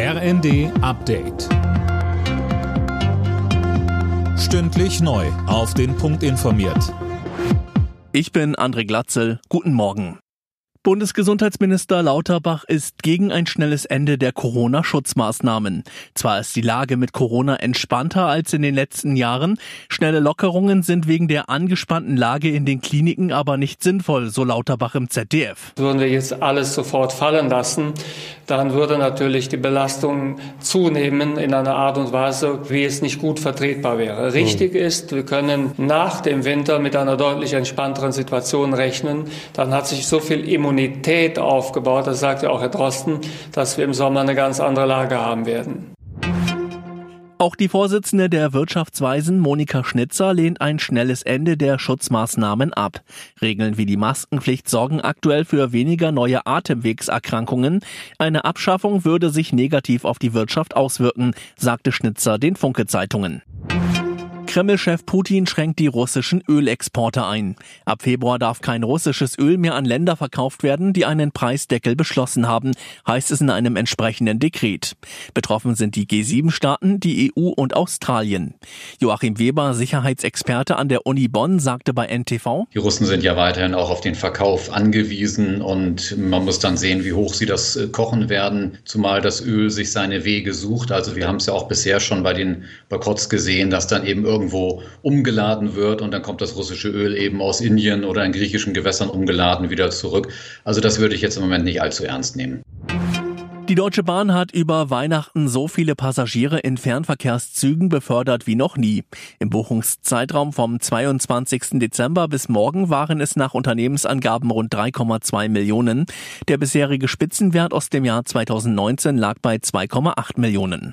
RND Update. Stündlich neu. Auf den Punkt informiert. Ich bin André Glatzel. Guten Morgen. Bundesgesundheitsminister Lauterbach ist gegen ein schnelles Ende der Corona-Schutzmaßnahmen. Zwar ist die Lage mit Corona entspannter als in den letzten Jahren, schnelle Lockerungen sind wegen der angespannten Lage in den Kliniken aber nicht sinnvoll, so Lauterbach im ZDF. Würden wir jetzt alles sofort fallen lassen, dann würde natürlich die Belastung zunehmen in einer Art und Weise, wie es nicht gut vertretbar wäre. Richtig mhm. ist, wir können nach dem Winter mit einer deutlich entspannteren Situation rechnen. Dann hat sich so viel Immunität Immunität aufgebaut, das sagt ja auch Herr Drosten, dass wir im Sommer eine ganz andere Lage haben werden. Auch die Vorsitzende der Wirtschaftsweisen Monika Schnitzer lehnt ein schnelles Ende der Schutzmaßnahmen ab. Regeln wie die Maskenpflicht sorgen aktuell für weniger neue Atemwegserkrankungen. Eine Abschaffung würde sich negativ auf die Wirtschaft auswirken, sagte Schnitzer den Funke Zeitungen. Kreml-Chef Putin schränkt die russischen Ölexporte ein. Ab Februar darf kein russisches Öl mehr an Länder verkauft werden, die einen Preisdeckel beschlossen haben, heißt es in einem entsprechenden Dekret. Betroffen sind die G7-Staaten, die EU und Australien. Joachim Weber, Sicherheitsexperte an der Uni Bonn, sagte bei NTV, Die Russen sind ja weiterhin auch auf den Verkauf angewiesen und man muss dann sehen, wie hoch sie das äh, kochen werden, zumal das Öl sich seine Wege sucht. Also wir haben es ja auch bisher schon bei den Boykotts gesehen, dass dann eben irgendwo irgendwo umgeladen wird und dann kommt das russische Öl eben aus Indien oder in griechischen Gewässern umgeladen wieder zurück. Also das würde ich jetzt im Moment nicht allzu ernst nehmen. Die Deutsche Bahn hat über Weihnachten so viele Passagiere in Fernverkehrszügen befördert wie noch nie. Im Buchungszeitraum vom 22. Dezember bis morgen waren es nach Unternehmensangaben rund 3,2 Millionen. Der bisherige Spitzenwert aus dem Jahr 2019 lag bei 2,8 Millionen.